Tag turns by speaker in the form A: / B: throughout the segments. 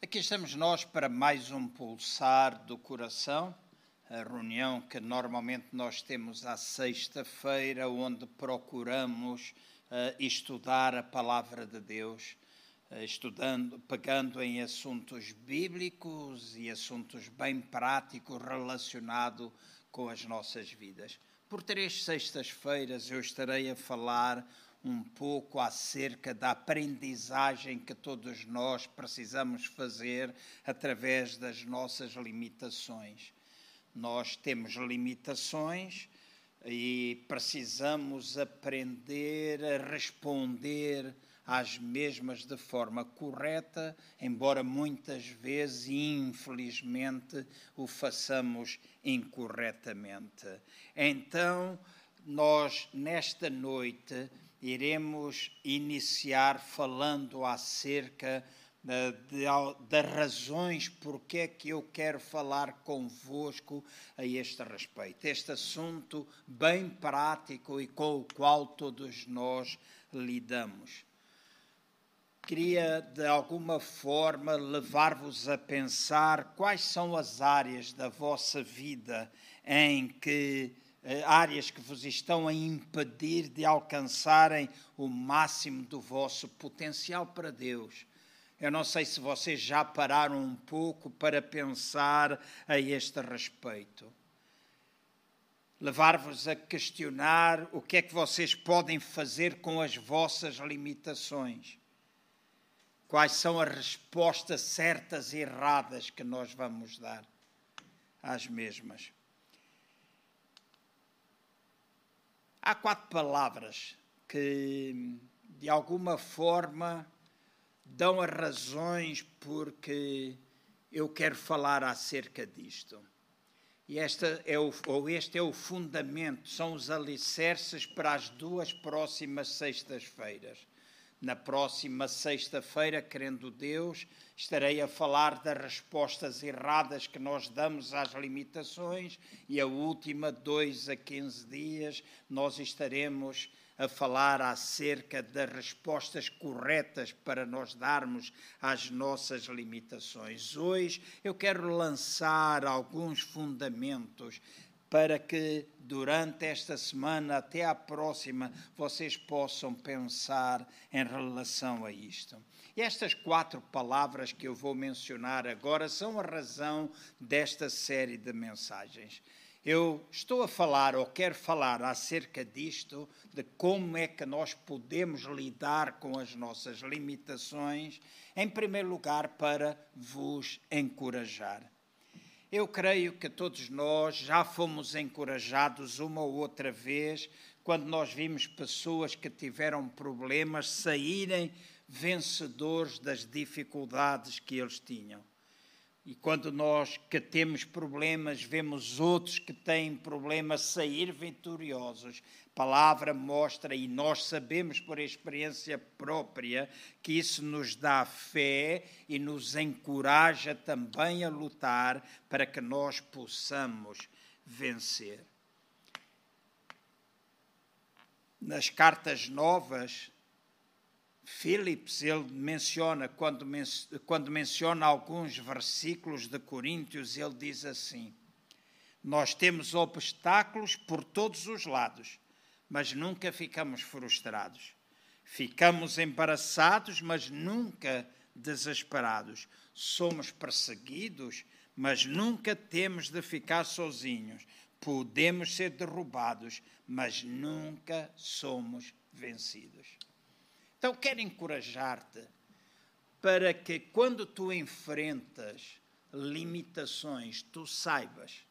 A: Aqui estamos nós para mais um pulsar do coração, a reunião que normalmente nós temos à sexta-feira, onde procuramos uh, estudar a palavra de Deus, uh, estudando, pegando em assuntos bíblicos e assuntos bem práticos relacionados com as nossas vidas. Por três sextas-feiras eu estarei a falar um pouco acerca da aprendizagem que todos nós precisamos fazer através das nossas limitações. Nós temos limitações e precisamos aprender a responder às mesmas de forma correta, embora muitas vezes, infelizmente, o façamos incorretamente. Então, nós, nesta noite, iremos iniciar falando acerca das razões porque é que eu quero falar convosco a este respeito. Este assunto bem prático e com o qual todos nós lidamos. Queria, de alguma forma, levar-vos a pensar quais são as áreas da vossa vida em que eh, áreas que vos estão a impedir de alcançarem o máximo do vosso potencial para Deus. Eu não sei se vocês já pararam um pouco para pensar a este respeito. Levar-vos a questionar o que é que vocês podem fazer com as vossas limitações. Quais são as respostas certas e erradas que nós vamos dar às mesmas. Há quatro palavras que, de alguma forma, dão as razões porque eu quero falar acerca disto. E esta é o, ou este é o fundamento, são os alicerces para as duas próximas sextas-feiras. Na próxima sexta-feira, querendo Deus, estarei a falar das respostas erradas que nós damos às limitações e a última, dois a 15 dias, nós estaremos a falar acerca das respostas corretas para nós darmos às nossas limitações. Hoje eu quero lançar alguns fundamentos para que durante esta semana até à próxima vocês possam pensar em relação a isto. Estas quatro palavras que eu vou mencionar agora são a razão desta série de mensagens. Eu estou a falar ou quero falar acerca disto, de como é que nós podemos lidar com as nossas limitações, em primeiro lugar para vos encorajar. Eu creio que todos nós já fomos encorajados uma ou outra vez quando nós vimos pessoas que tiveram problemas saírem vencedores das dificuldades que eles tinham. E quando nós que temos problemas, vemos outros que têm problemas sair vitoriosos. Palavra mostra, e nós sabemos por experiência própria, que isso nos dá fé e nos encoraja também a lutar para que nós possamos vencer. Nas cartas novas, Philips, ele menciona, quando, men quando menciona alguns versículos de Coríntios, ele diz assim: Nós temos obstáculos por todos os lados, mas nunca ficamos frustrados. Ficamos embaraçados, mas nunca desesperados. Somos perseguidos, mas nunca temos de ficar sozinhos. Podemos ser derrubados, mas nunca somos vencidos. Então, quero encorajar-te para que quando tu enfrentas limitações, tu saibas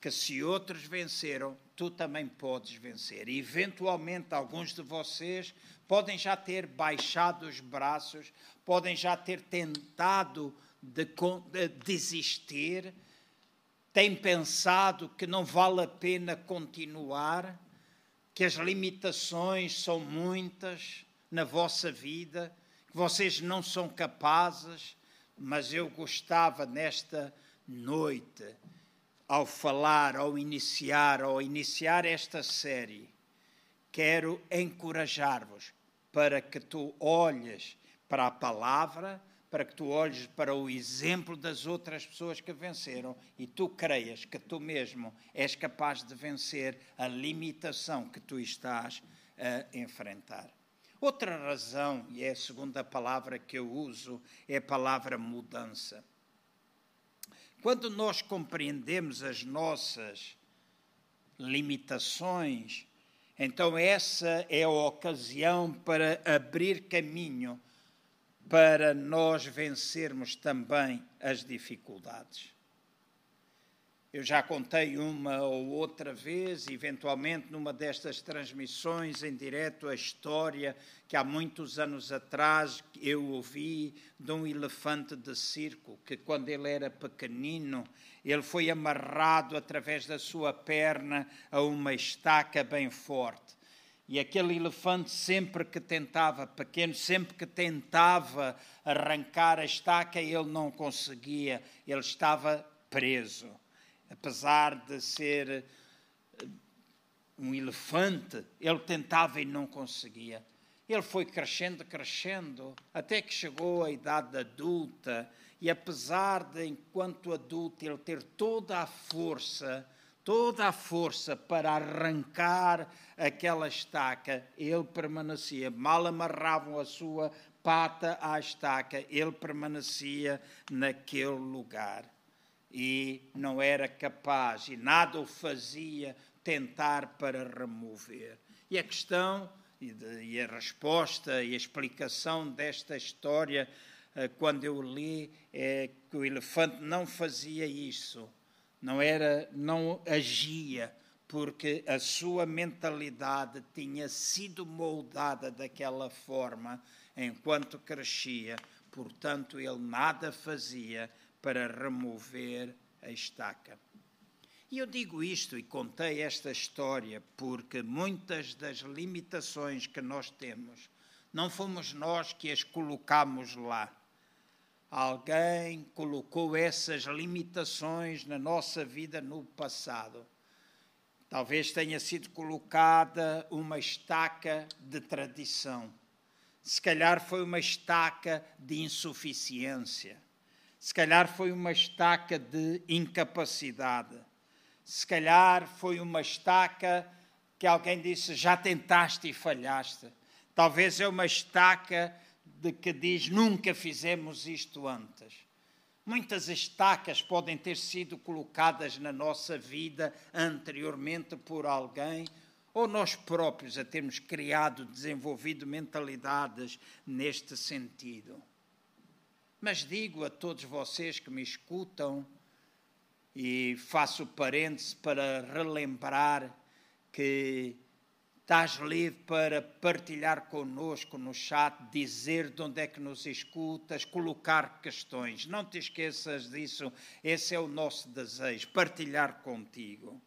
A: que se outros venceram, tu também podes vencer. E, eventualmente, alguns de vocês podem já ter baixado os braços, podem já ter tentado de, de desistir, têm pensado que não vale a pena continuar, que as limitações são muitas na vossa vida, que vocês não são capazes, mas eu gostava nesta noite, ao falar, ao iniciar, ao iniciar esta série, quero encorajar-vos para que tu olhes para a palavra, para que tu olhes para o exemplo das outras pessoas que venceram e tu creias que tu mesmo és capaz de vencer a limitação que tu estás a enfrentar. Outra razão, e é a segunda palavra que eu uso, é a palavra mudança. Quando nós compreendemos as nossas limitações, então essa é a ocasião para abrir caminho para nós vencermos também as dificuldades. Eu já contei uma ou outra vez, eventualmente numa destas transmissões em direto, a história que há muitos anos atrás eu ouvi de um elefante de circo, que quando ele era pequenino, ele foi amarrado através da sua perna a uma estaca bem forte. E aquele elefante, sempre que tentava, pequeno, sempre que tentava arrancar a estaca, ele não conseguia, ele estava preso apesar de ser eh, um elefante, ele tentava e não conseguia. Ele foi crescendo, crescendo, até que chegou à idade adulta, e apesar de, enquanto adulto, ele ter toda a força, toda a força para arrancar aquela estaca, ele permanecia. Mal amarravam a sua pata à estaca, ele permanecia naquele lugar e não era capaz e nada o fazia tentar para remover. E a questão e, a resposta e a explicação desta história, eh, quando eu li, é que o elefante não fazia isso, não era, não agia porque a sua mentalidade tinha sido moldada daquela forma enquanto crescia, portanto ele nada fazia para remover a estaca. E eu digo isto e contei esta história porque muitas das limitações que nós temos não fomos nós que as colocamos lá. Alguém colocou essas limitações na nossa vida no passado. Talvez tenha sido colocada uma estaca de tradição. Se calhar foi uma estaca de insuficiência se calhar foi uma estaca de incapacidade. Se calhar foi uma estaca que alguém disse já tentaste e falhaste. Talvez é uma estaca de que diz nunca fizemos isto antes. Muitas estacas podem ter sido colocadas na nossa vida anteriormente por alguém, ou nós próprios a termos criado, desenvolvido mentalidades neste sentido. Mas digo a todos vocês que me escutam, e faço parênteses para relembrar que estás livre para partilhar conosco no chat, dizer de onde é que nos escutas, colocar questões. Não te esqueças disso, esse é o nosso desejo, partilhar contigo.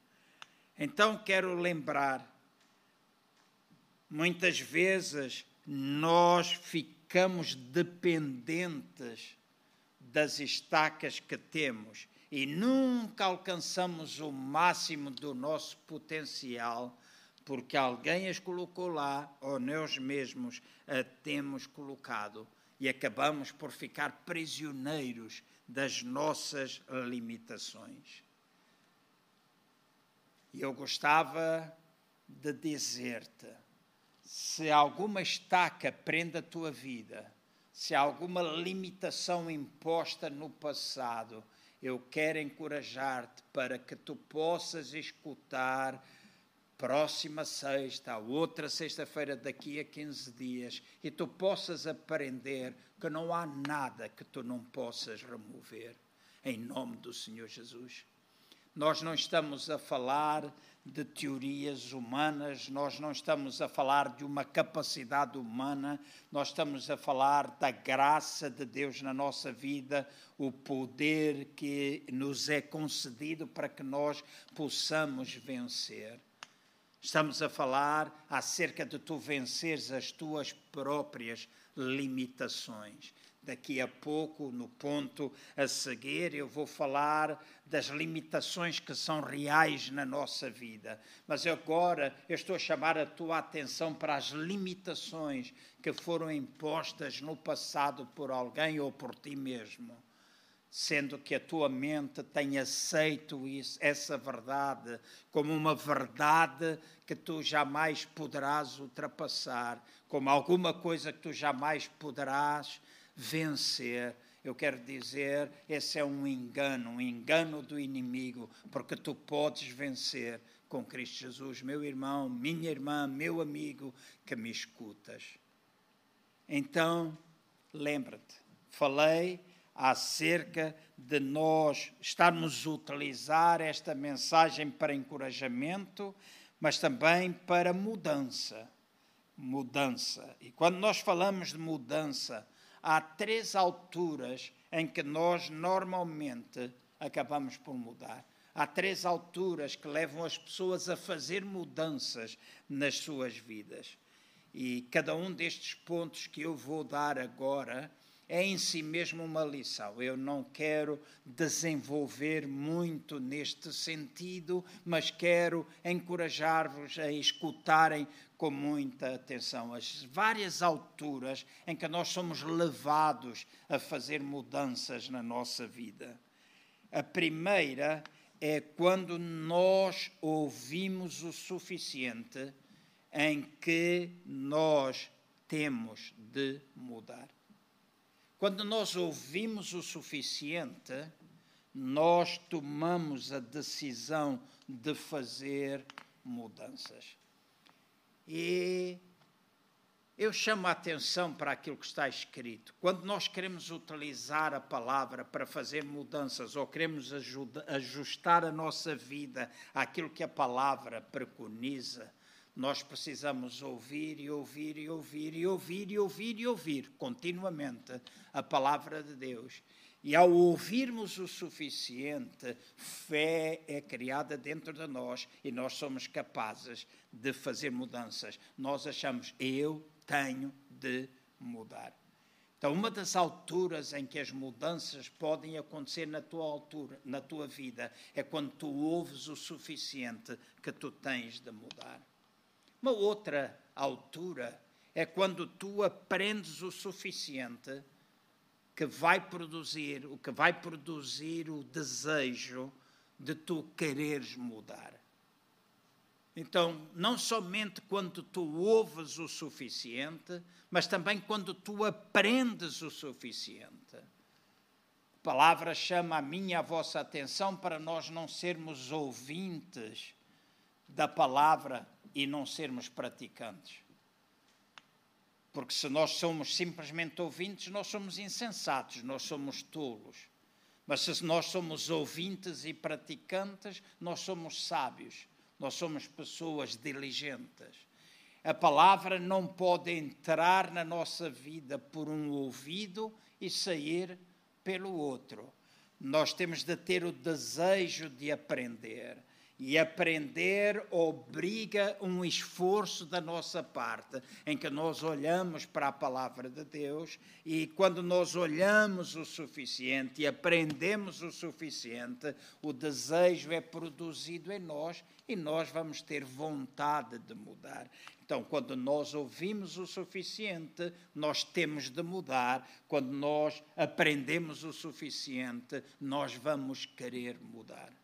A: Então quero lembrar, muitas vezes nós ficamos ficamos dependentes das estacas que temos e nunca alcançamos o máximo do nosso potencial porque alguém as colocou lá ou nós mesmos a temos colocado e acabamos por ficar prisioneiros das nossas limitações. E eu gostava de dizer-te se alguma estaca prende a tua vida, se alguma limitação imposta no passado, eu quero encorajar-te para que tu possas escutar próxima sexta, outra sexta-feira daqui a 15 dias, e tu possas aprender que não há nada que tu não possas remover. Em nome do Senhor Jesus. Nós não estamos a falar de teorias humanas, nós não estamos a falar de uma capacidade humana, nós estamos a falar da graça de Deus na nossa vida, o poder que nos é concedido para que nós possamos vencer. Estamos a falar acerca de tu venceres as tuas próprias limitações Daqui a pouco, no ponto a seguir, eu vou falar das limitações que são reais na nossa vida. Mas agora eu estou a chamar a tua atenção para as limitações que foram impostas no passado por alguém ou por ti mesmo sendo que a tua mente tem aceito isso, essa verdade como uma verdade que tu jamais poderás ultrapassar, como alguma coisa que tu jamais poderás vencer. Eu quero dizer, esse é um engano, um engano do inimigo, porque tu podes vencer com Cristo Jesus, meu irmão, minha irmã, meu amigo que me escutas. Então, lembra-te, falei acerca de nós estarmos a utilizar esta mensagem para encorajamento, mas também para mudança. Mudança. E quando nós falamos de mudança, há três alturas em que nós normalmente acabamos por mudar. Há três alturas que levam as pessoas a fazer mudanças nas suas vidas. E cada um destes pontos que eu vou dar agora é em si mesmo uma lição. Eu não quero desenvolver muito neste sentido, mas quero encorajar-vos a escutarem com muita atenção as várias alturas em que nós somos levados a fazer mudanças na nossa vida. A primeira é quando nós ouvimos o suficiente em que nós temos de mudar. Quando nós ouvimos o suficiente, nós tomamos a decisão de fazer mudanças. E eu chamo a atenção para aquilo que está escrito. Quando nós queremos utilizar a palavra para fazer mudanças ou queremos ajustar a nossa vida àquilo que a palavra preconiza, nós precisamos ouvir e ouvir e ouvir e ouvir e ouvir e ouvir continuamente a palavra de Deus. E ao ouvirmos o suficiente, fé é criada dentro de nós e nós somos capazes de fazer mudanças. Nós achamos, eu tenho de mudar. Então, uma das alturas em que as mudanças podem acontecer na tua altura, na tua vida, é quando tu ouves o suficiente que tu tens de mudar. Uma outra altura é quando tu aprendes o suficiente que vai produzir, o que vai produzir o desejo de tu quereres mudar. Então, não somente quando tu ouves o suficiente, mas também quando tu aprendes o suficiente. A palavra chama a minha e a vossa atenção para nós não sermos ouvintes da palavra e não sermos praticantes. Porque se nós somos simplesmente ouvintes, nós somos insensatos, nós somos tolos. Mas se nós somos ouvintes e praticantes, nós somos sábios, nós somos pessoas diligentes. A palavra não pode entrar na nossa vida por um ouvido e sair pelo outro. Nós temos de ter o desejo de aprender. E aprender obriga um esforço da nossa parte, em que nós olhamos para a palavra de Deus e quando nós olhamos o suficiente e aprendemos o suficiente, o desejo é produzido em nós e nós vamos ter vontade de mudar. Então, quando nós ouvimos o suficiente, nós temos de mudar. Quando nós aprendemos o suficiente, nós vamos querer mudar.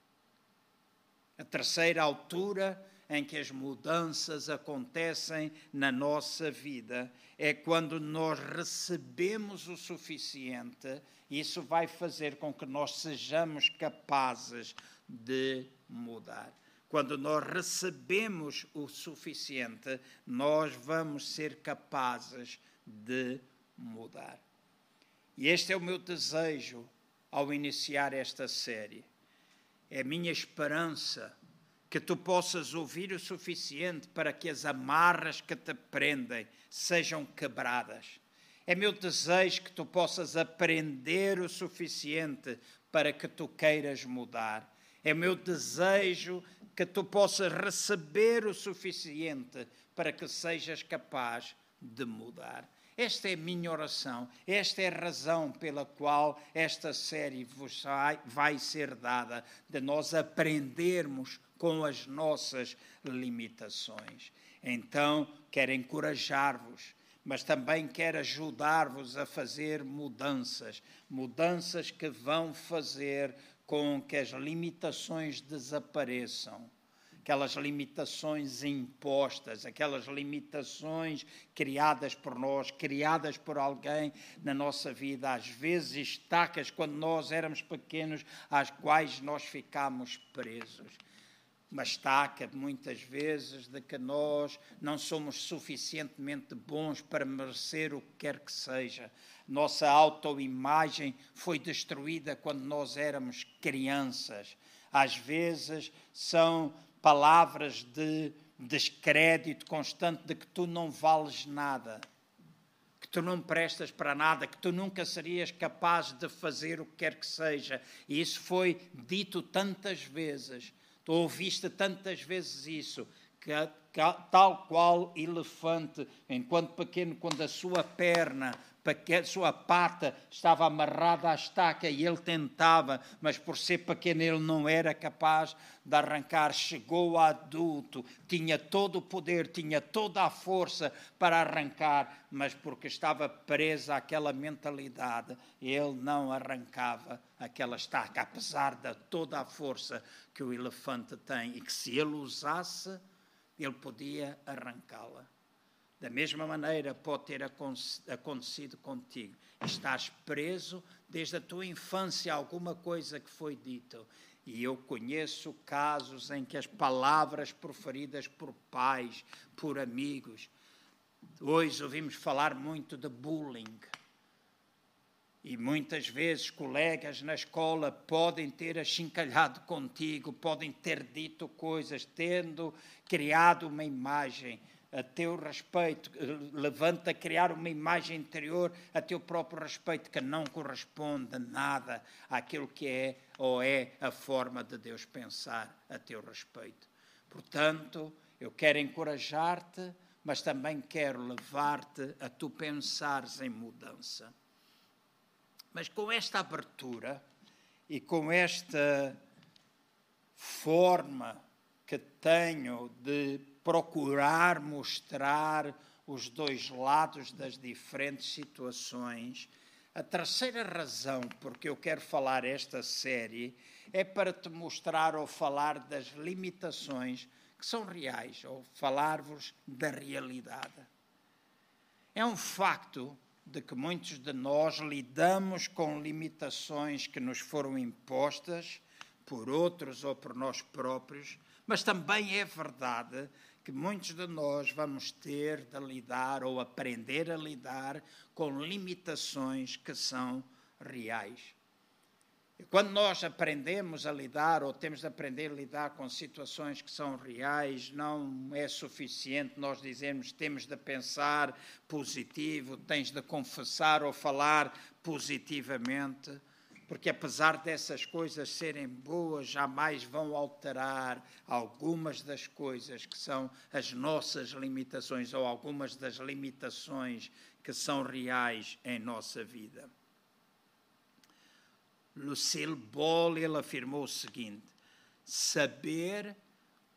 A: A terceira altura em que as mudanças acontecem na nossa vida é quando nós recebemos o suficiente, isso vai fazer com que nós sejamos capazes de mudar. Quando nós recebemos o suficiente, nós vamos ser capazes de mudar. E este é o meu desejo ao iniciar esta série é minha esperança que tu possas ouvir o suficiente para que as amarras que te prendem sejam quebradas. É meu desejo que tu possas aprender o suficiente para que tu queiras mudar. É meu desejo que tu possas receber o suficiente para que sejas capaz de mudar. Esta é a minha oração, esta é a razão pela qual esta série vai ser dada, de nós aprendermos com as nossas limitações. Então, quero encorajar-vos, mas também quero ajudar-vos a fazer mudanças, mudanças que vão fazer com que as limitações desapareçam aquelas limitações impostas, aquelas limitações criadas por nós, criadas por alguém na nossa vida, às vezes estacas quando nós éramos pequenos, às quais nós ficamos presos. Uma estaca, muitas vezes, de que nós não somos suficientemente bons para merecer o que quer que seja. Nossa autoimagem foi destruída quando nós éramos crianças. Às vezes são palavras de descrédito constante de que tu não vales nada, que tu não prestas para nada, que tu nunca serias capaz de fazer o que quer que seja. E isso foi dito tantas vezes, tu ouviste tantas vezes isso, que, tal qual elefante, enquanto pequeno, quando a sua perna a sua pata estava amarrada à estaca e ele tentava, mas por ser pequeno ele não era capaz de arrancar. Chegou a adulto, tinha todo o poder, tinha toda a força para arrancar, mas porque estava presa àquela mentalidade, ele não arrancava aquela estaca, apesar de toda a força que o elefante tem e que se ele usasse, ele podia arrancá-la. Da mesma maneira pode ter acontecido contigo. Estás preso desde a tua infância a alguma coisa que foi dito. E eu conheço casos em que as palavras proferidas por pais, por amigos. Hoje ouvimos falar muito de bullying. E muitas vezes colegas na escola podem ter achincalhado contigo, podem ter dito coisas, tendo criado uma imagem a teu respeito, levanta a criar uma imagem interior a teu próprio respeito que não corresponde nada àquilo que é ou é a forma de Deus pensar a teu respeito. Portanto, eu quero encorajar-te, mas também quero levar-te a tu pensares em mudança. Mas com esta abertura e com esta forma que tenho de procurar mostrar os dois lados das diferentes situações. A terceira razão porque eu quero falar esta série é para te mostrar ou falar das limitações que são reais, ou falar-vos da realidade. É um facto de que muitos de nós lidamos com limitações que nos foram impostas por outros ou por nós próprios, mas também é verdade que muitos de nós vamos ter de lidar ou aprender a lidar com limitações que são reais. Quando nós aprendemos a lidar ou temos de aprender a lidar com situações que são reais, não é suficiente nós dizermos temos de pensar positivo, tens de confessar ou falar positivamente porque apesar dessas coisas serem boas, jamais vão alterar algumas das coisas que são as nossas limitações ou algumas das limitações que são reais em nossa vida. Lucille Ball ele afirmou o seguinte: saber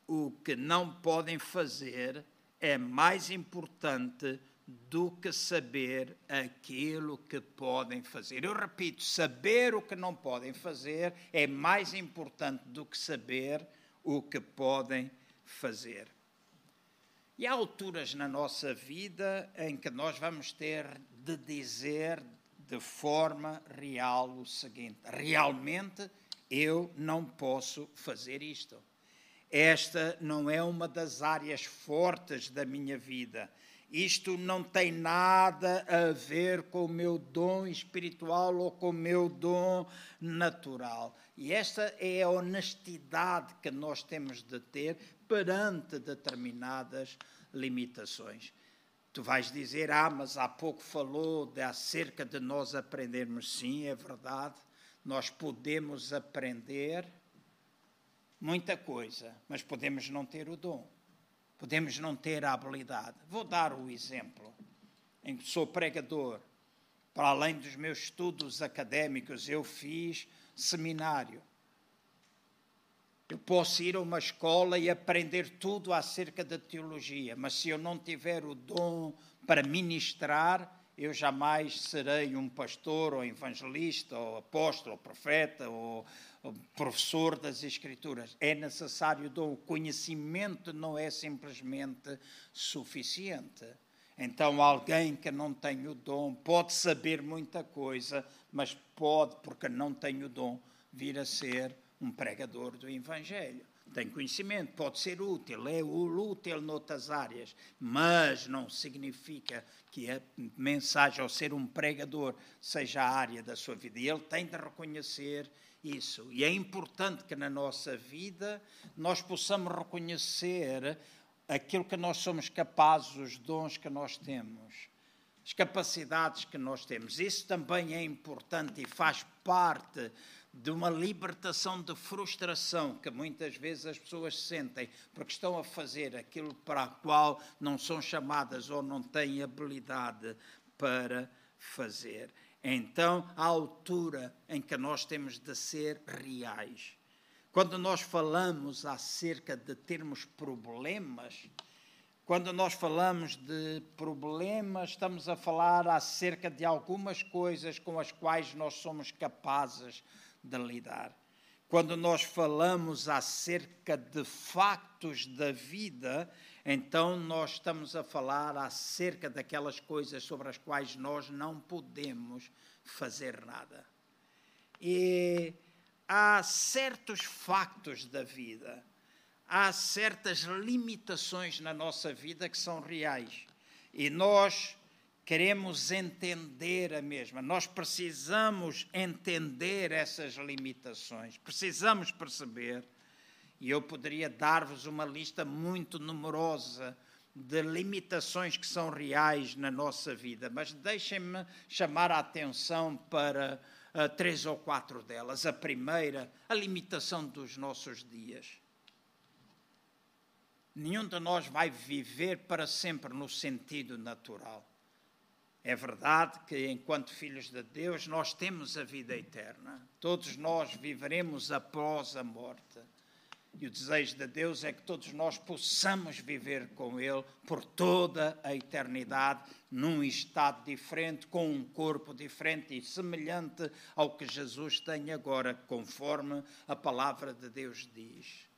A: o que não podem fazer é mais importante do que saber aquilo que podem fazer. Eu repito, saber o que não podem fazer é mais importante do que saber o que podem fazer. E há alturas na nossa vida em que nós vamos ter de dizer de forma real o seguinte: realmente eu não posso fazer isto. Esta não é uma das áreas fortes da minha vida isto não tem nada a ver com o meu dom espiritual ou com o meu dom natural. E esta é a honestidade que nós temos de ter perante determinadas limitações. Tu vais dizer, ah, mas há pouco falou de acerca de nós aprendermos. Sim, é verdade. Nós podemos aprender muita coisa, mas podemos não ter o dom. Podemos não ter a habilidade. Vou dar o exemplo. em que sou pregador, para além dos meus estudos académicos, eu fiz seminário. Eu posso ir a uma escola e aprender tudo acerca da teologia, mas se eu não tiver o dom para ministrar, eu jamais serei um pastor ou evangelista ou apóstolo ou profeta ou, professor das escrituras. É necessário dom. O conhecimento não é simplesmente suficiente. Então, alguém que não tem o dom pode saber muita coisa, mas pode, porque não tem o dom, vir a ser um pregador do Evangelho tem conhecimento, pode ser útil, é útil noutras áreas, mas não significa que a mensagem, ao ser um pregador, seja a área da sua vida. E ele tem de reconhecer isso. E é importante que na nossa vida nós possamos reconhecer aquilo que nós somos capazes, os dons que nós temos, as capacidades que nós temos. Isso também é importante e faz parte de uma libertação de frustração que muitas vezes as pessoas sentem porque estão a fazer aquilo para a qual não são chamadas ou não têm habilidade para fazer. Então, a altura em que nós temos de ser reais. Quando nós falamos acerca de termos problemas, quando nós falamos de problemas, estamos a falar acerca de algumas coisas com as quais nós somos capazes de lidar. Quando nós falamos acerca de factos da vida, então nós estamos a falar acerca daquelas coisas sobre as quais nós não podemos fazer nada. E há certos factos da vida, há certas limitações na nossa vida que são reais. E nós queremos entender a mesma. Nós precisamos entender essas limitações, precisamos perceber. E eu poderia dar-vos uma lista muito numerosa de limitações que são reais na nossa vida, mas deixem-me chamar a atenção para uh, três ou quatro delas. A primeira, a limitação dos nossos dias. Nenhum de nós vai viver para sempre no sentido natural. É verdade que, enquanto filhos de Deus, nós temos a vida eterna. Todos nós viveremos após a morte. E o desejo de Deus é que todos nós possamos viver com Ele por toda a eternidade, num estado diferente, com um corpo diferente e semelhante ao que Jesus tem agora, conforme a palavra de Deus diz.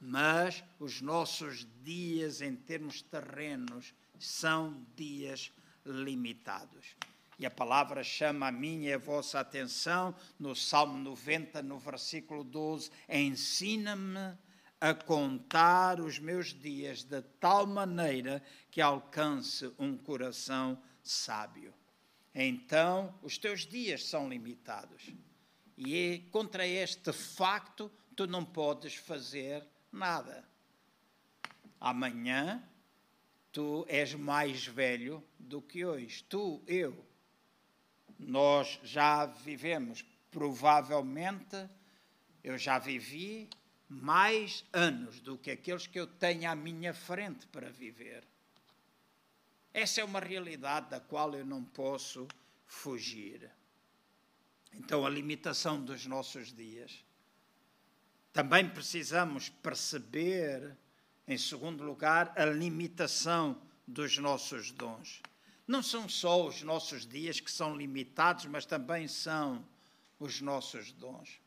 A: Mas os nossos dias, em termos terrenos, são dias limitados. E a palavra chama a minha e a vossa atenção no Salmo 90, no versículo 12: Ensina-me a contar os meus dias de tal maneira que alcance um coração sábio. Então, os teus dias são limitados. E é contra este facto tu não podes fazer nada. Amanhã tu és mais velho do que hoje. Tu, eu. Nós já vivemos, provavelmente, eu já vivi mais anos do que aqueles que eu tenho à minha frente para viver. Essa é uma realidade da qual eu não posso fugir. Então, a limitação dos nossos dias. Também precisamos perceber em segundo lugar, a limitação dos nossos dons. Não são só os nossos dias que são limitados, mas também são os nossos dons.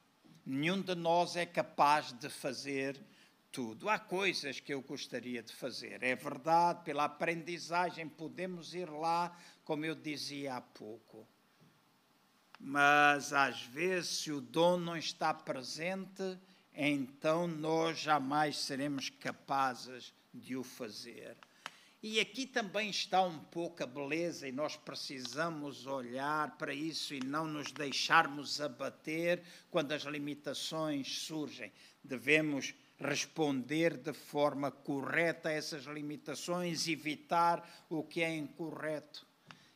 A: Nenhum de nós é capaz de fazer tudo. Há coisas que eu gostaria de fazer. É verdade, pela aprendizagem podemos ir lá, como eu dizia há pouco. Mas às vezes, se o dom não está presente, então nós jamais seremos capazes de o fazer. E aqui também está um pouco a beleza, e nós precisamos olhar para isso e não nos deixarmos abater quando as limitações surgem. Devemos responder de forma correta a essas limitações, evitar o que é incorreto.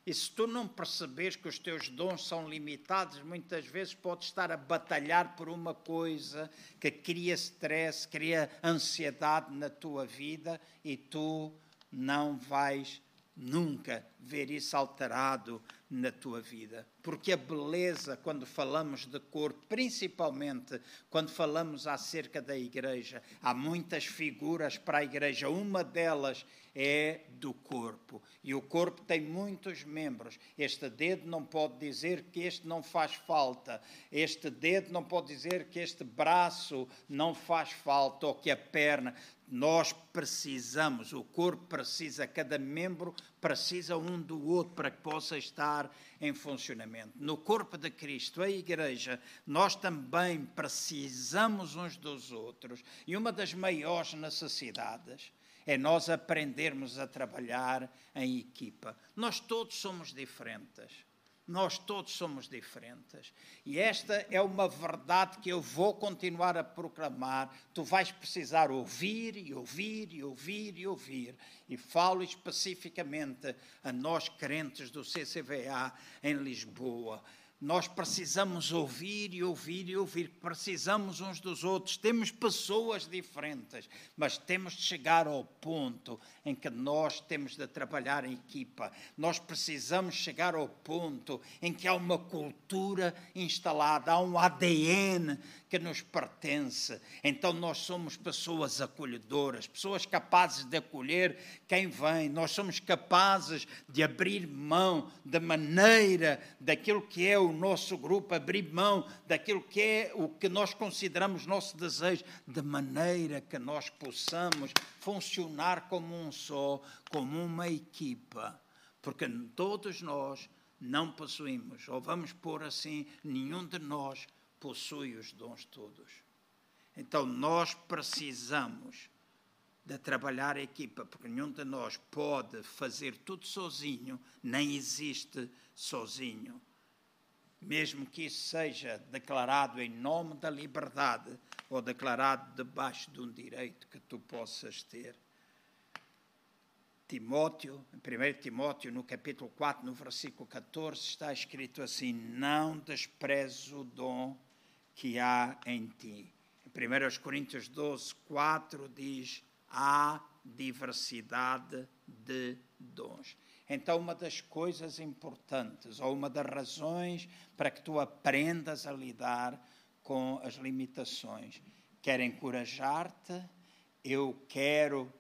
A: E se tu não perceberes que os teus dons são limitados, muitas vezes podes estar a batalhar por uma coisa que cria stress, cria ansiedade na tua vida e tu não vais nunca ver isso alterado na tua vida. Porque a beleza, quando falamos de corpo, principalmente quando falamos acerca da igreja, há muitas figuras para a igreja. Uma delas é do corpo. E o corpo tem muitos membros. Este dedo não pode dizer que este não faz falta. Este dedo não pode dizer que este braço não faz falta ou que a perna. Nós precisamos, o corpo precisa, cada membro precisa um do outro para que possa estar em funcionamento. No corpo de Cristo, a Igreja, nós também precisamos uns dos outros. E uma das maiores necessidades é nós aprendermos a trabalhar em equipa. Nós todos somos diferentes. Nós todos somos diferentes. E esta é uma verdade que eu vou continuar a proclamar. Tu vais precisar ouvir e ouvir e ouvir e ouvir. E falo especificamente a nós crentes do CCVA em Lisboa nós precisamos ouvir e ouvir e ouvir, precisamos uns dos outros. Temos pessoas diferentes, mas temos de chegar ao ponto em que nós temos de trabalhar em equipa. Nós precisamos chegar ao ponto em que há uma cultura instalada, há um ADN que nos pertence. Então nós somos pessoas acolhedoras, pessoas capazes de acolher quem vem. Nós somos capazes de abrir mão da maneira daquilo que é o nosso grupo, abrir mão daquilo que é o que nós consideramos nosso desejo, de maneira que nós possamos funcionar como um só, como uma equipa. Porque todos nós não possuímos, ou vamos pôr assim, nenhum de nós possui os dons todos. Então nós precisamos de trabalhar a equipa, porque nenhum de nós pode fazer tudo sozinho, nem existe sozinho. Mesmo que isso seja declarado em nome da liberdade ou declarado debaixo de um direito que tu possas ter. Timóteo, em 1 Timóteo, no capítulo 4, no versículo 14, está escrito assim: Não despreze o dom que há em ti. Em 1 Coríntios 12, 4 diz: há diversidade de dons. Então, uma das coisas importantes, ou uma das razões para que tu aprendas a lidar com as limitações, quero encorajar-te, eu quero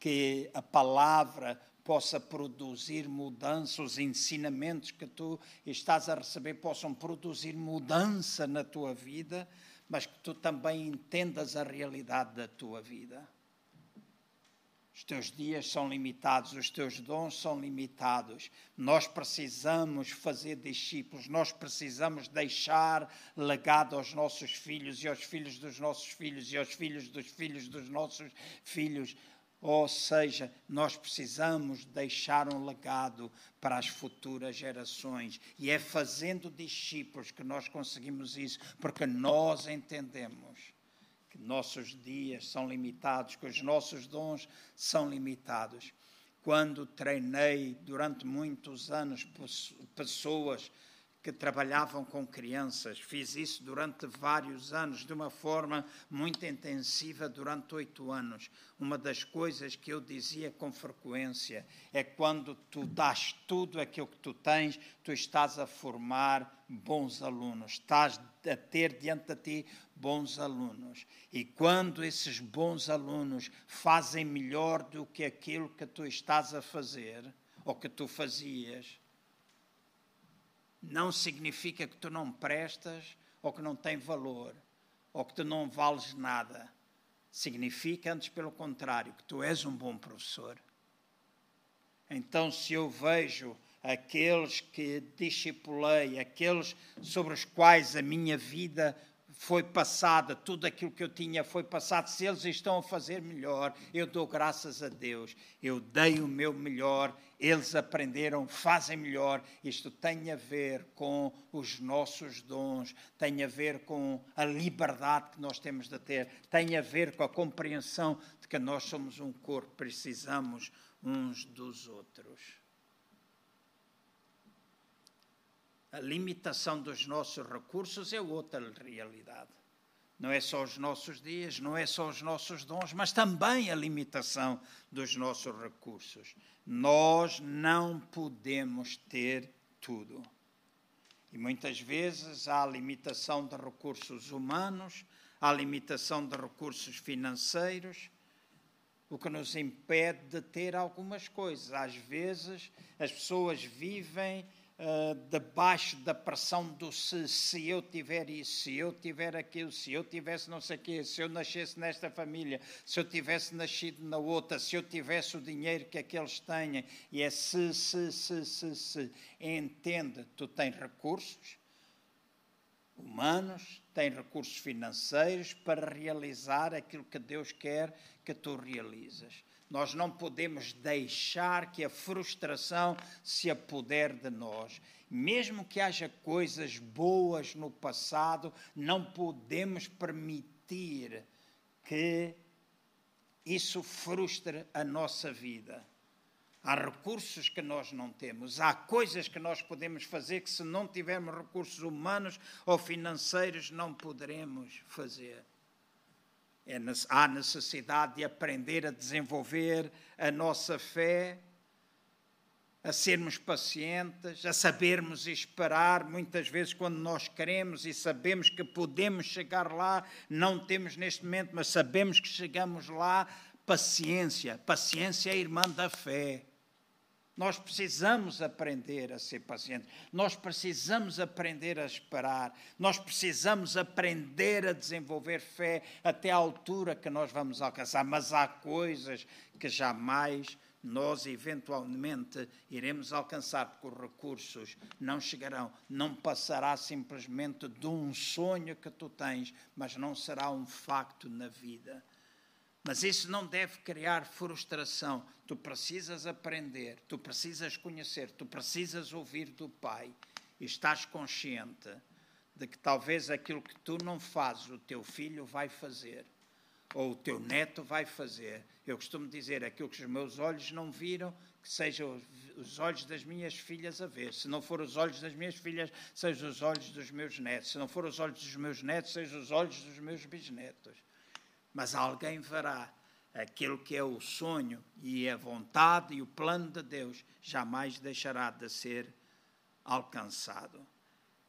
A: que a palavra possa produzir mudança, os ensinamentos que tu estás a receber possam produzir mudança na tua vida, mas que tu também entendas a realidade da tua vida. Os teus dias são limitados, os teus dons são limitados. Nós precisamos fazer discípulos, nós precisamos deixar legado aos nossos filhos e aos filhos dos nossos filhos e aos filhos dos filhos dos nossos filhos ou seja, nós precisamos deixar um legado para as futuras gerações. E é fazendo discípulos que nós conseguimos isso, porque nós entendemos que nossos dias são limitados, que os nossos dons são limitados. Quando treinei durante muitos anos pessoas que trabalhavam com crianças. Fiz isso durante vários anos, de uma forma muito intensiva, durante oito anos. Uma das coisas que eu dizia com frequência é quando tu dás tudo aquilo que tu tens, tu estás a formar bons alunos, estás a ter diante de ti bons alunos. E quando esses bons alunos fazem melhor do que aquilo que tu estás a fazer, ou que tu fazias, não significa que tu não prestas ou que não tem valor ou que tu não vales nada. Significa, antes pelo contrário, que tu és um bom professor. Então, se eu vejo aqueles que discipulei, aqueles sobre os quais a minha vida foi passada, tudo aquilo que eu tinha foi passado. Se eles estão a fazer melhor, eu dou graças a Deus. Eu dei o meu melhor, eles aprenderam, fazem melhor. Isto tem a ver com os nossos dons, tem a ver com a liberdade que nós temos de ter, tem a ver com a compreensão de que nós somos um corpo, precisamos uns dos outros. A limitação dos nossos recursos é outra realidade. Não é só os nossos dias, não é só os nossos dons, mas também a limitação dos nossos recursos. Nós não podemos ter tudo. E muitas vezes há limitação de recursos humanos, há limitação de recursos financeiros, o que nos impede de ter algumas coisas. Às vezes as pessoas vivem uh, debaixo da pressão do se, se eu tiver isso, se eu tiver aquilo, se eu tivesse não sei o quê, se eu nascesse nesta família, se eu tivesse nascido na outra, se eu tivesse o dinheiro que aqueles têm, e é se, se, se, se, se. Entende, tu tens recursos humanos, tens recursos financeiros para realizar aquilo que Deus quer que tu realizas. Nós não podemos deixar que a frustração se apodere de nós. Mesmo que haja coisas boas no passado, não podemos permitir que isso frustre a nossa vida. Há recursos que nós não temos, há coisas que nós podemos fazer que, se não tivermos recursos humanos ou financeiros, não poderemos fazer. É, há necessidade de aprender a desenvolver a nossa fé, a sermos pacientes, a sabermos esperar. Muitas vezes, quando nós queremos e sabemos que podemos chegar lá, não temos neste momento, mas sabemos que chegamos lá. Paciência, paciência é irmã da fé. Nós precisamos aprender a ser pacientes, nós precisamos aprender a esperar, nós precisamos aprender a desenvolver fé até à altura que nós vamos alcançar. Mas há coisas que jamais nós eventualmente iremos alcançar, porque os recursos não chegarão, não passará simplesmente de um sonho que tu tens, mas não será um facto na vida. Mas isso não deve criar frustração. Tu precisas aprender, tu precisas conhecer, tu precisas ouvir do Pai e estás consciente de que talvez aquilo que tu não fazes, o teu filho vai fazer, ou o teu neto vai fazer. Eu costumo dizer aquilo que os meus olhos não viram, que sejam os olhos das minhas filhas a ver. Se não for os olhos das minhas filhas, sejam os olhos dos meus netos. Se não for os olhos dos meus netos, sejam os olhos dos meus bisnetos mas alguém verá aquilo que é o sonho e a vontade e o plano de Deus jamais deixará de ser alcançado.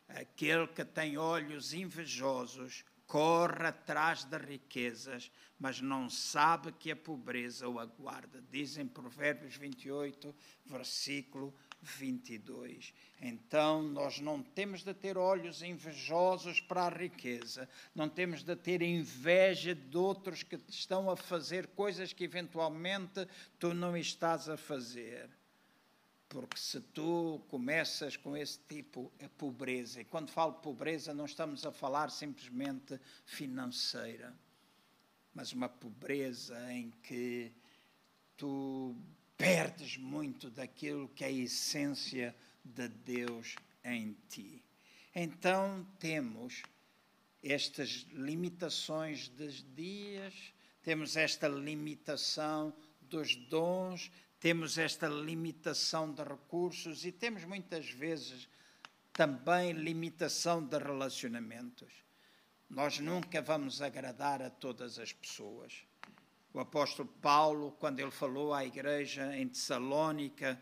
A: Aquele que tem olhos invejosos corre atrás das riquezas, mas não sabe que a pobreza o aguarda. Dizem Provérbios 28, versículo 22. Então, nós não temos de ter olhos invejosos para a riqueza, não temos de ter inveja de outros que estão a fazer coisas que eventualmente tu não estás a fazer. Porque se tu começas com esse tipo de pobreza, e quando falo pobreza, não estamos a falar simplesmente financeira, mas uma pobreza em que tu perdes muito daquilo que é a essência de Deus em ti. Então temos estas limitações dos dias, temos esta limitação dos dons, temos esta limitação de recursos e temos muitas vezes também limitação de relacionamentos. Nós nunca vamos agradar a todas as pessoas. O apóstolo Paulo, quando ele falou à igreja em Tessalónica,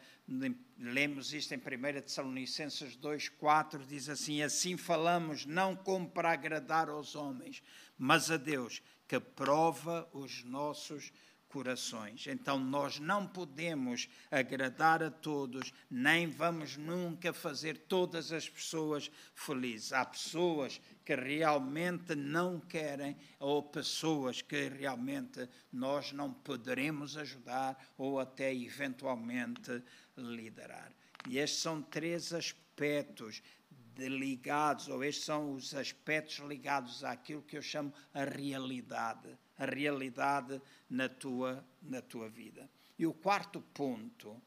A: lemos isto em 1 Tessalonicenses 2, 4, diz assim: Assim falamos, não como para agradar aos homens, mas a Deus, que prova os nossos corações. Então nós não podemos agradar a todos, nem vamos nunca fazer todas as pessoas felizes. Há pessoas que realmente não querem ou pessoas que realmente nós não poderemos ajudar ou até eventualmente liderar. E estes são três aspectos ligados, ou estes são os aspectos ligados àquilo que eu chamo a realidade a realidade na tua, na tua vida. E o quarto ponto,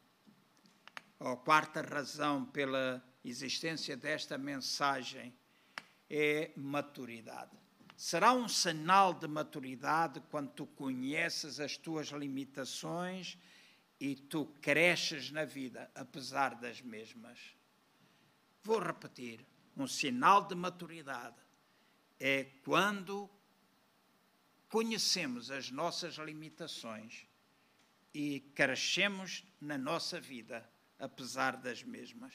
A: ou a quarta razão pela existência desta mensagem é maturidade. Será um sinal de maturidade quando tu conheces as tuas limitações e tu cresces na vida, apesar das mesmas. Vou repetir: um sinal de maturidade é quando conhecemos as nossas limitações e crescemos na nossa vida, apesar das mesmas.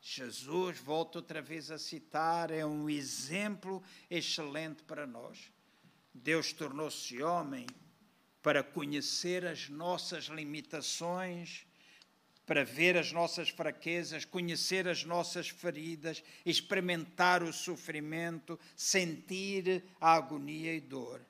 A: Jesus, volto outra vez a citar, é um exemplo excelente para nós. Deus tornou-se homem para conhecer as nossas limitações, para ver as nossas fraquezas, conhecer as nossas feridas, experimentar o sofrimento, sentir a agonia e dor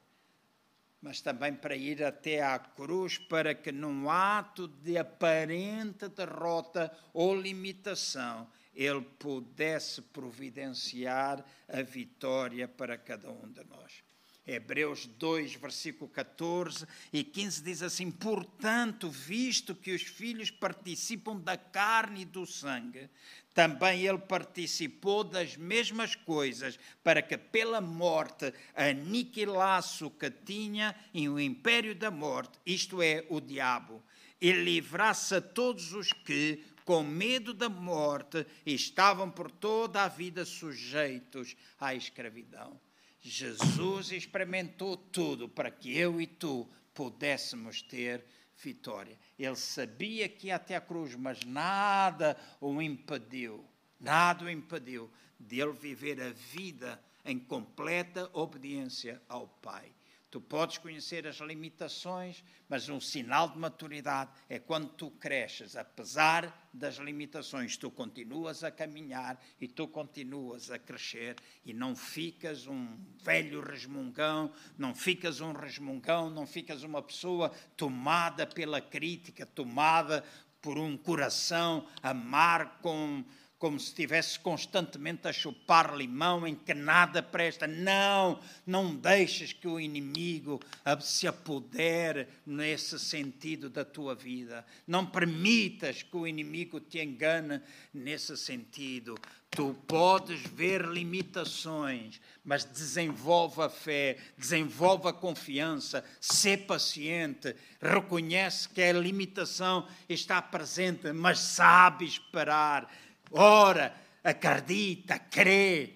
A: mas também para ir até à cruz, para que num ato de aparente derrota ou limitação, ele pudesse providenciar a vitória para cada um de nós. Hebreus 2, versículo 14 e 15 diz assim: Portanto, visto que os filhos participam da carne e do sangue, também ele participou das mesmas coisas, para que pela morte aniquilasse o que tinha em o império da morte, isto é, o diabo, e livrasse a todos os que, com medo da morte, estavam por toda a vida sujeitos à escravidão. Jesus experimentou tudo para que eu e tu pudéssemos ter vitória. Ele sabia que ia até a cruz, mas nada o impediu, nada o impediu de ele viver a vida em completa obediência ao Pai. Tu podes conhecer as limitações, mas um sinal de maturidade é quando tu cresces, apesar das limitações, tu continuas a caminhar e tu continuas a crescer e não ficas um velho resmungão, não ficas um resmungão, não ficas uma pessoa tomada pela crítica, tomada por um coração amar com como se estivesse constantemente a chupar limão em que nada presta. Não, não deixes que o inimigo se apodere nesse sentido da tua vida. Não permitas que o inimigo te engane nesse sentido. Tu podes ver limitações, mas desenvolva a fé, desenvolva a confiança, sê paciente, reconhece que a limitação está presente, mas sabe esperar ora, acredita, crê,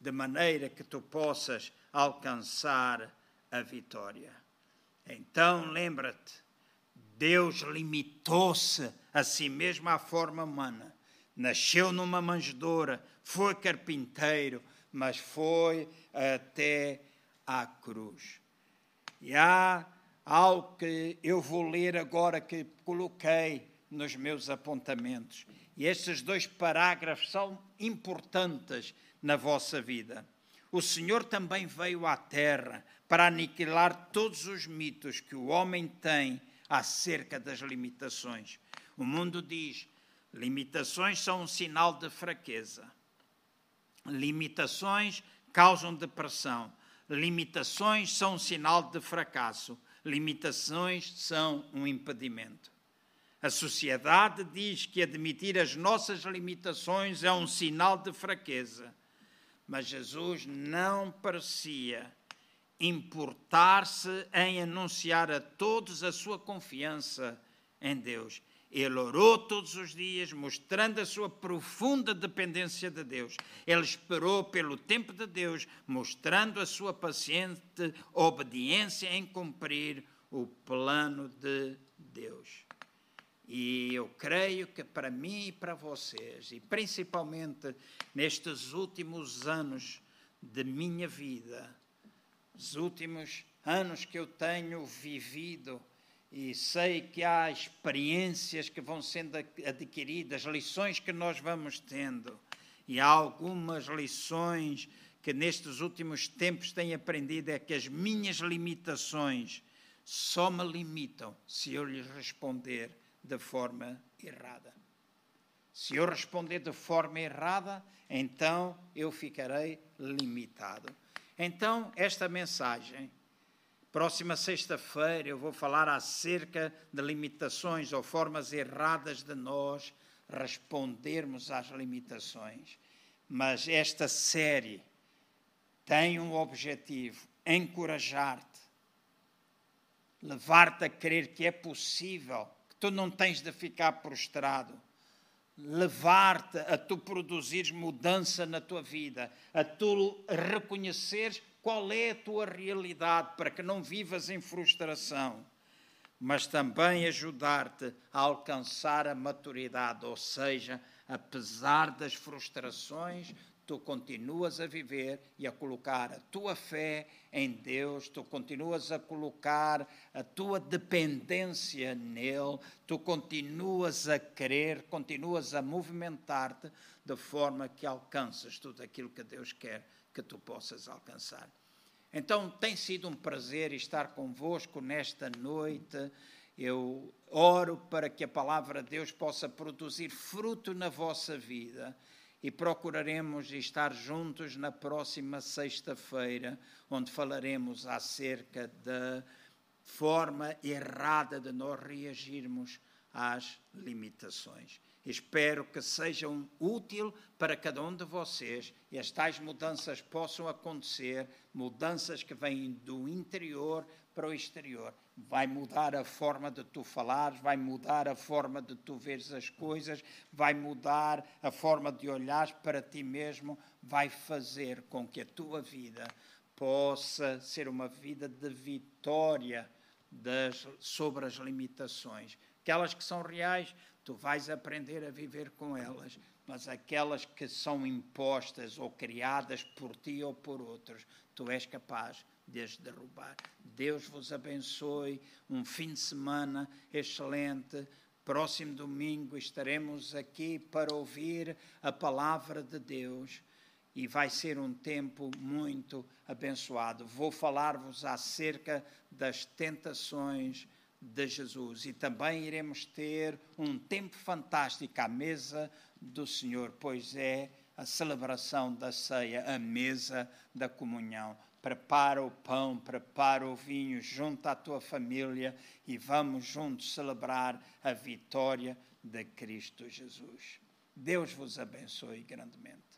A: de maneira que tu possas alcançar a vitória. Então lembra-te, Deus limitou-se a si mesmo à forma humana. Nasceu numa manjedoura, foi carpinteiro, mas foi até à cruz. E há algo que eu vou ler agora que coloquei nos meus apontamentos. E estes dois parágrafos são importantes na vossa vida. O Senhor também veio à terra para aniquilar todos os mitos que o homem tem acerca das limitações. O mundo diz: limitações são um sinal de fraqueza. Limitações causam depressão. Limitações são um sinal de fracasso. Limitações são um impedimento. A sociedade diz que admitir as nossas limitações é um sinal de fraqueza, mas Jesus não parecia importar-se em anunciar a todos a sua confiança em Deus. Ele orou todos os dias, mostrando a sua profunda dependência de Deus. Ele esperou pelo tempo de Deus, mostrando a sua paciente obediência em cumprir o plano de Deus. E eu creio que para mim e para vocês, e principalmente nestes últimos anos de minha vida, os últimos anos que eu tenho vivido, e sei que há experiências que vão sendo adquiridas, lições que nós vamos tendo, e há algumas lições que nestes últimos tempos tenho aprendido é que as minhas limitações só me limitam se eu lhes responder de forma errada. Se eu responder de forma errada, então eu ficarei limitado. Então, esta mensagem, próxima sexta-feira, eu vou falar acerca de limitações ou formas erradas de nós respondermos às limitações. Mas esta série tem um objetivo: encorajar-te, levar-te a crer que é possível tu não tens de ficar prostrado. Levar-te a tu produzires mudança na tua vida, a tu reconheceres qual é a tua realidade para que não vivas em frustração, mas também ajudar-te a alcançar a maturidade, ou seja, apesar das frustrações, tu continuas a viver e a colocar a tua fé em Deus, tu continuas a colocar a tua dependência nele, tu continuas a crer, continuas a movimentar-te de forma que alcanças tudo aquilo que Deus quer que tu possas alcançar. Então, tem sido um prazer estar convosco nesta noite. Eu oro para que a palavra de Deus possa produzir fruto na vossa vida e procuraremos estar juntos na próxima sexta-feira, onde falaremos acerca da forma errada de nós reagirmos às limitações. Espero que sejam útil para cada um de vocês e as tais mudanças possam acontecer, mudanças que vêm do interior para o exterior vai mudar a forma de tu falares, vai mudar a forma de tu veres as coisas, vai mudar a forma de olhares para ti mesmo, vai fazer com que a tua vida possa ser uma vida de vitória das, sobre as limitações. Aquelas que são reais, tu vais aprender a viver com elas, mas aquelas que são impostas ou criadas por ti ou por outros, tu és capaz de as derrubar. Deus vos abençoe. Um fim de semana excelente. Próximo domingo estaremos aqui para ouvir a palavra de Deus e vai ser um tempo muito abençoado. Vou falar-vos acerca das tentações de Jesus e também iremos ter um tempo fantástico à mesa do Senhor, pois é a celebração da ceia, a mesa da comunhão prepara o pão, prepara o vinho, junta a tua família e vamos juntos celebrar a vitória de Cristo Jesus. Deus vos abençoe grandemente.